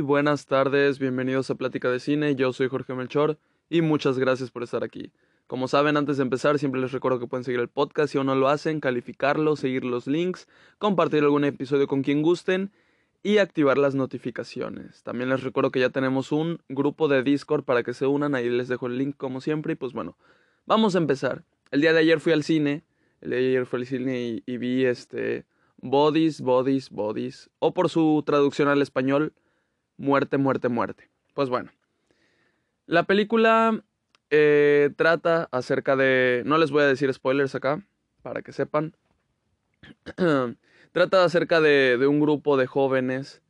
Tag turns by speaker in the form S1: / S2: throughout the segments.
S1: Buenas tardes, bienvenidos a Plática de Cine, yo soy Jorge Melchor y muchas gracias por estar aquí. Como saben, antes de empezar, siempre les recuerdo que pueden seguir el podcast si aún no lo hacen, calificarlo, seguir los links, compartir algún episodio con quien gusten y activar las notificaciones. También les recuerdo que ya tenemos un grupo de Discord para que se unan, ahí les dejo el link como siempre y pues bueno, vamos a empezar. El día de ayer fui al cine, el día de ayer fui al cine y, y vi este Bodies, Bodies, Bodies, o por su traducción al español, Muerte, Muerte, Muerte. Pues bueno, la película eh, trata acerca de... No les voy a decir spoilers acá, para que sepan. trata acerca de, de, un grupo de jóvenes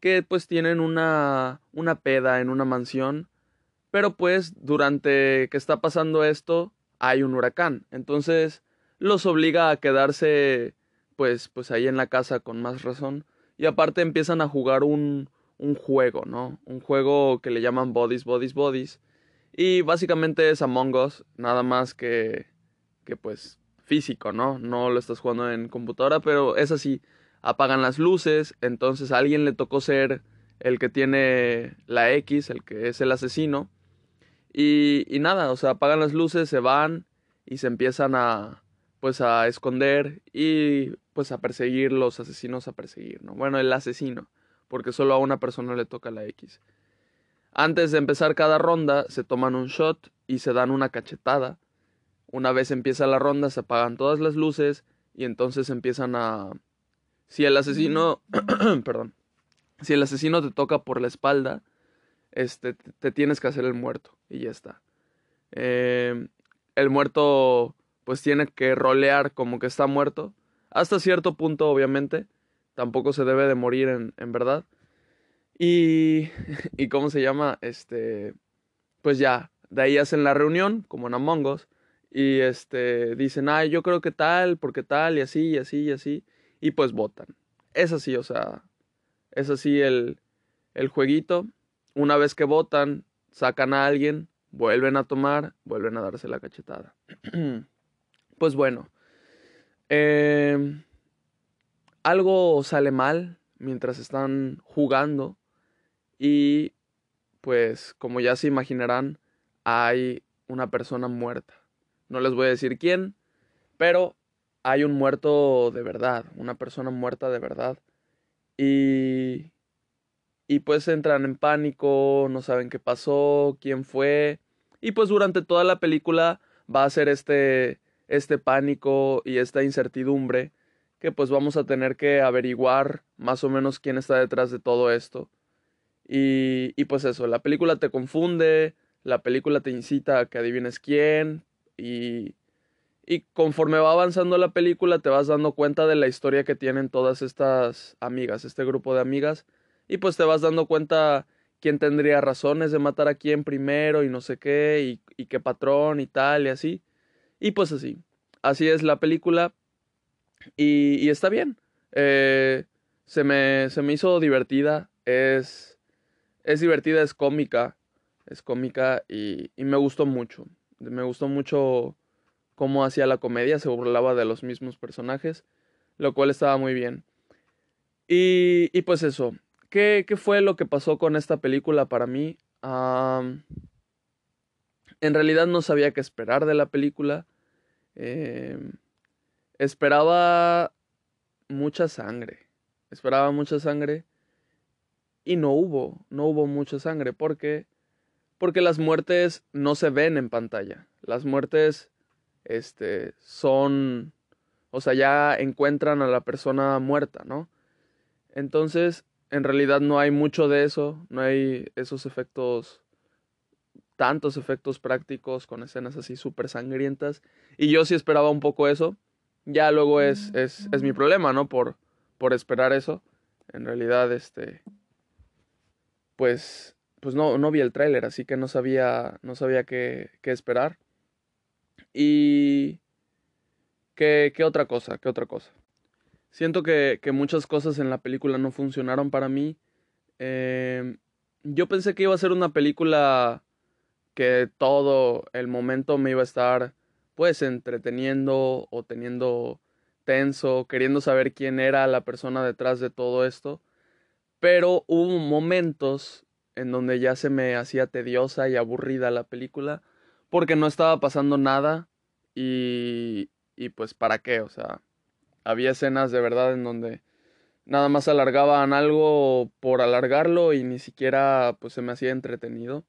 S1: que pues tienen una, una peda en una mansión, pero pues durante que está pasando esto hay un huracán, entonces los obliga a quedarse pues, pues ahí en la casa con más razón y aparte empiezan a jugar un, un juego, ¿no? Un juego que le llaman Bodies, Bodies, Bodies y básicamente es Among Us, nada más que, que pues físico, ¿no? No lo estás jugando en computadora, pero es así. Apagan las luces, entonces a alguien le tocó ser el que tiene la X, el que es el asesino. Y, y nada, o sea, apagan las luces, se van y se empiezan a, pues a esconder y pues a perseguir los asesinos a perseguir, ¿no? Bueno, el asesino, porque solo a una persona le toca la X. Antes de empezar cada ronda se toman un shot y se dan una cachetada una vez empieza la ronda, se apagan todas las luces y entonces empiezan a... Si el asesino... perdón. Si el asesino te toca por la espalda, este, te tienes que hacer el muerto y ya está. Eh, el muerto pues tiene que rolear como que está muerto. Hasta cierto punto, obviamente. Tampoco se debe de morir en, verdad. Y... ¿Y cómo se llama? Este... Pues ya, de ahí hacen la reunión, como en Among Us y este dicen, ay, yo creo que tal, porque tal, y así, y así, y así, y pues votan. Es así, o sea, es así el, el jueguito. Una vez que votan, sacan a alguien, vuelven a tomar, vuelven a darse la cachetada. pues bueno, eh, algo sale mal mientras están jugando y pues como ya se imaginarán, hay una persona muerta. No les voy a decir quién, pero hay un muerto de verdad, una persona muerta de verdad. Y, y pues entran en pánico, no saben qué pasó, quién fue. Y pues durante toda la película va a ser este, este pánico y esta incertidumbre que pues vamos a tener que averiguar más o menos quién está detrás de todo esto. Y, y pues eso, la película te confunde, la película te incita a que adivines quién, y, y conforme va avanzando la película te vas dando cuenta de la historia que tienen todas estas amigas, este grupo de amigas. Y pues te vas dando cuenta quién tendría razones de matar a quién primero y no sé qué, y, y qué patrón y tal y así. Y pues así. Así es la película. Y, está bien. Eh, se, me, se me hizo divertida. Es, es divertida, es cómica. Es cómica y, y me gustó mucho. Me gustó mucho cómo hacía la comedia, se burlaba de los mismos personajes, lo cual estaba muy bien. Y, y pues eso, ¿Qué, ¿qué, fue lo que pasó con esta película para mí? En realidad no sabía qué esperar de la película. Eh, esperaba mucha sangre. Esperaba mucha sangre. Y no hubo, no hubo mucha sangre porque porque las muertes no se ven en pantalla. Las muertes este son o sea, ya encuentran a la persona muerta, ¿no? Entonces, en realidad no hay mucho de eso, no hay esos efectos tantos efectos prácticos con escenas así súper sangrientas y yo sí esperaba un poco eso. Ya luego es, es, es mi problema, ¿no? Por, por esperar eso. En realidad, este, pues pues no, no vi el tráiler, así que no sabía, no sabía qué, qué esperar. Y... ¿qué, ¿Qué otra cosa? ¿Qué otra cosa? Siento que, que muchas cosas en la película no funcionaron para mí. Eh, yo pensé que iba a ser una película que todo el momento me iba a estar pues entreteniendo o teniendo tenso, queriendo saber quién era la persona detrás de todo esto. Pero hubo momentos en donde ya se me hacía tediosa y aburrida la película porque no estaba pasando nada y, y pues para qué, o sea, había escenas de verdad en donde nada más alargaban algo por alargarlo y ni siquiera pues se me hacía entretenido.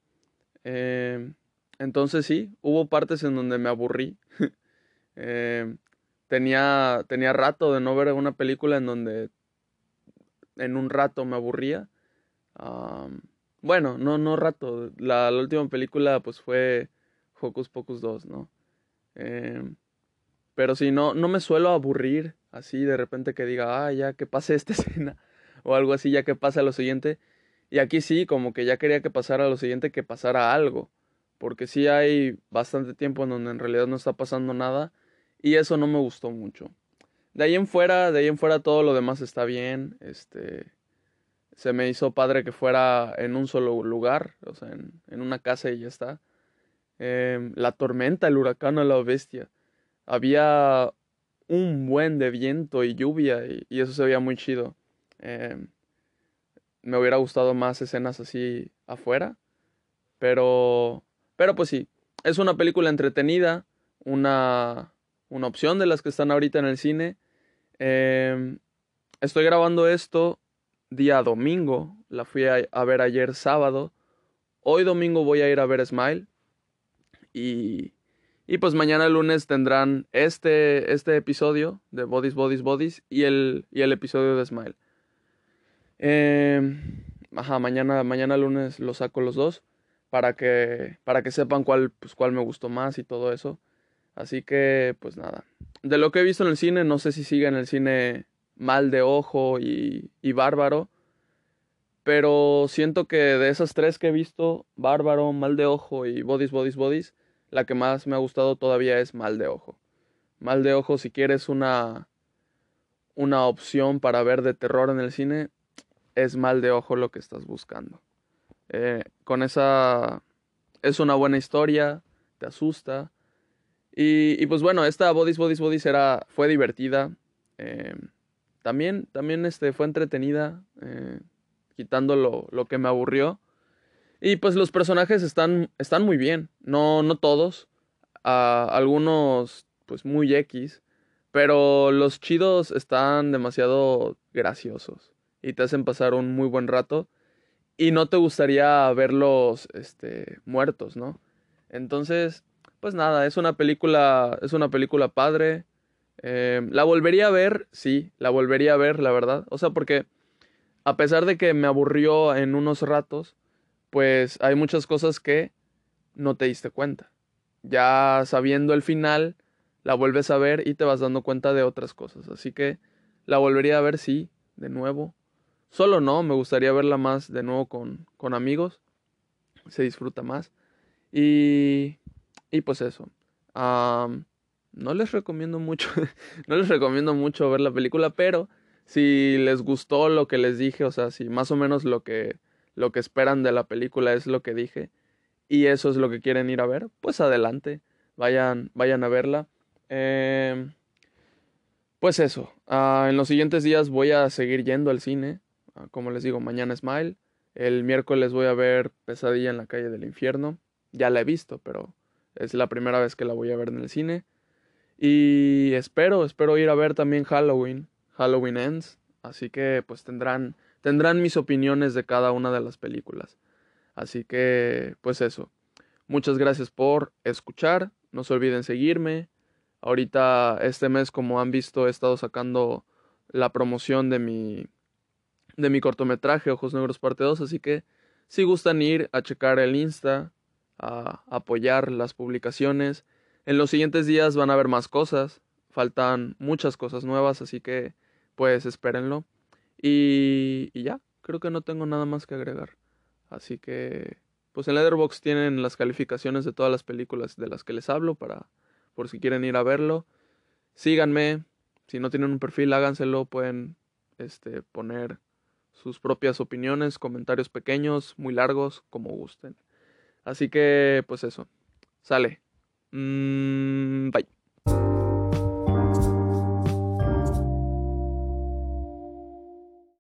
S1: Eh, entonces sí, hubo partes en donde me aburrí. eh, tenía, tenía rato de no ver una película en donde en un rato me aburría. bueno, no, no rato. La, última película pues fue Hocus Pocus 2, ¿no? Eh, pero sí, no, no me suelo aburrir así de repente que diga, ah, ya que pase esta escena o algo así, ya que pase lo siguiente. Y aquí sí, como que ya quería que pasara lo siguiente, que pasara algo. Porque sí hay bastante tiempo en donde en realidad no está pasando nada. Y eso no me gustó mucho. De ahí en fuera, de ahí en fuera todo lo demás está bien. Este. Se me hizo padre que fuera en un solo lugar. O sea, en, en una casa y ya está. Eh, la tormenta, el huracán la bestia había un buen de viento y lluvia y, eso se veía muy chido. Em, me hubiera gustado más escenas así afuera, pero, pero pues sí, es una película entretenida, una, una opción de las que están ahorita en el cine. Em, estoy grabando esto día domingo, la fui a ver ayer sábado. Hoy domingo voy a ir a ver Smile y y pues mañana lunes tendrán este, este episodio de Bodies, Bodies, Bodies y el, y el episodio de Smile. Em, ajá, mañana, mañana lunes lo saco los dos para que, para que sepan cuál, pues, cuál me gustó más y todo eso. Así que, pues nada. De lo que he visto en el cine, no sé si sigue en el cine Mal de Ojo y, y Bárbaro. Pero siento que de esas tres que he visto, Bárbaro, Mal de Ojo y Bodies, Bodies, Bodies, la que más me ha gustado todavía es Mal de Ojo. Mal de Ojo, si quieres una, una opción para ver de terror en el cine, es Mal de Ojo lo que estás buscando. Eh, con esa... Es una buena historia, te asusta. Y, pues bueno, esta Bodies, Bodies, Bodies era, fue divertida. Eh, también, también este, fue entretenida, eh, quitando lo, lo que me aburrió. Y pues los personajes están, están muy bien. No, no todos. algunos, pues muy X. Pero los chidos están demasiado graciosos. Y te hacen pasar un muy buen rato. Y no te gustaría verlos este, muertos, ¿no? Entonces, pues nada, es una película. Es una película padre. Eh, la volvería a ver, sí, la volvería a ver, la verdad. O sea, porque a pesar de que me aburrió en unos ratos, pues hay muchas cosas que no te diste cuenta. Ya sabiendo el final, la vuelves a ver y te vas dando cuenta de otras cosas. Así que la volvería a ver, sí, de nuevo. Solo no, me gustaría verla más de nuevo con, con amigos. Se disfruta más. Y, y pues eso. no les recomiendo mucho, no les recomiendo mucho ver la película, pero si les gustó lo que les dije, o sea, si más o menos lo que lo que esperan de la película es lo que dije y eso es lo que quieren ir a ver, pues adelante, vayan, vayan a verla. Em, pues eso, ah, en los siguientes días voy a seguir yendo al cine, como les digo, mañana Smile, el miércoles voy a ver Pesadilla en la calle del infierno, ya la he visto, pero es la primera vez que la voy a ver en el cine. Y espero, espero ir a ver también Halloween, Halloween Ends, así que pues tendrán tendrán mis opiniones de cada una de las películas. Así que, pues eso. Muchas gracias por escuchar. No se olviden seguirme. Ahorita, este mes, como han visto, he estado sacando la promoción de mi, de mi cortometraje Ojos Negros Parte 2. Así que, si gustan ir a checar el Insta, a apoyar las publicaciones. En los siguientes días van a haber más cosas. Faltan muchas cosas nuevas, así que, pues, espérenlo. Y, ya, creo que no tengo nada más que agregar. Así que, pues en Letterboxd tienen las calificaciones de todas las películas de las que les hablo para, por si quieren ir a verlo. Síganme, si no tienen un perfil, háganselo, pueden este, poner sus propias opiniones, comentarios pequeños, muy largos, como gusten. Así que, pues eso, sale. Mm, bye.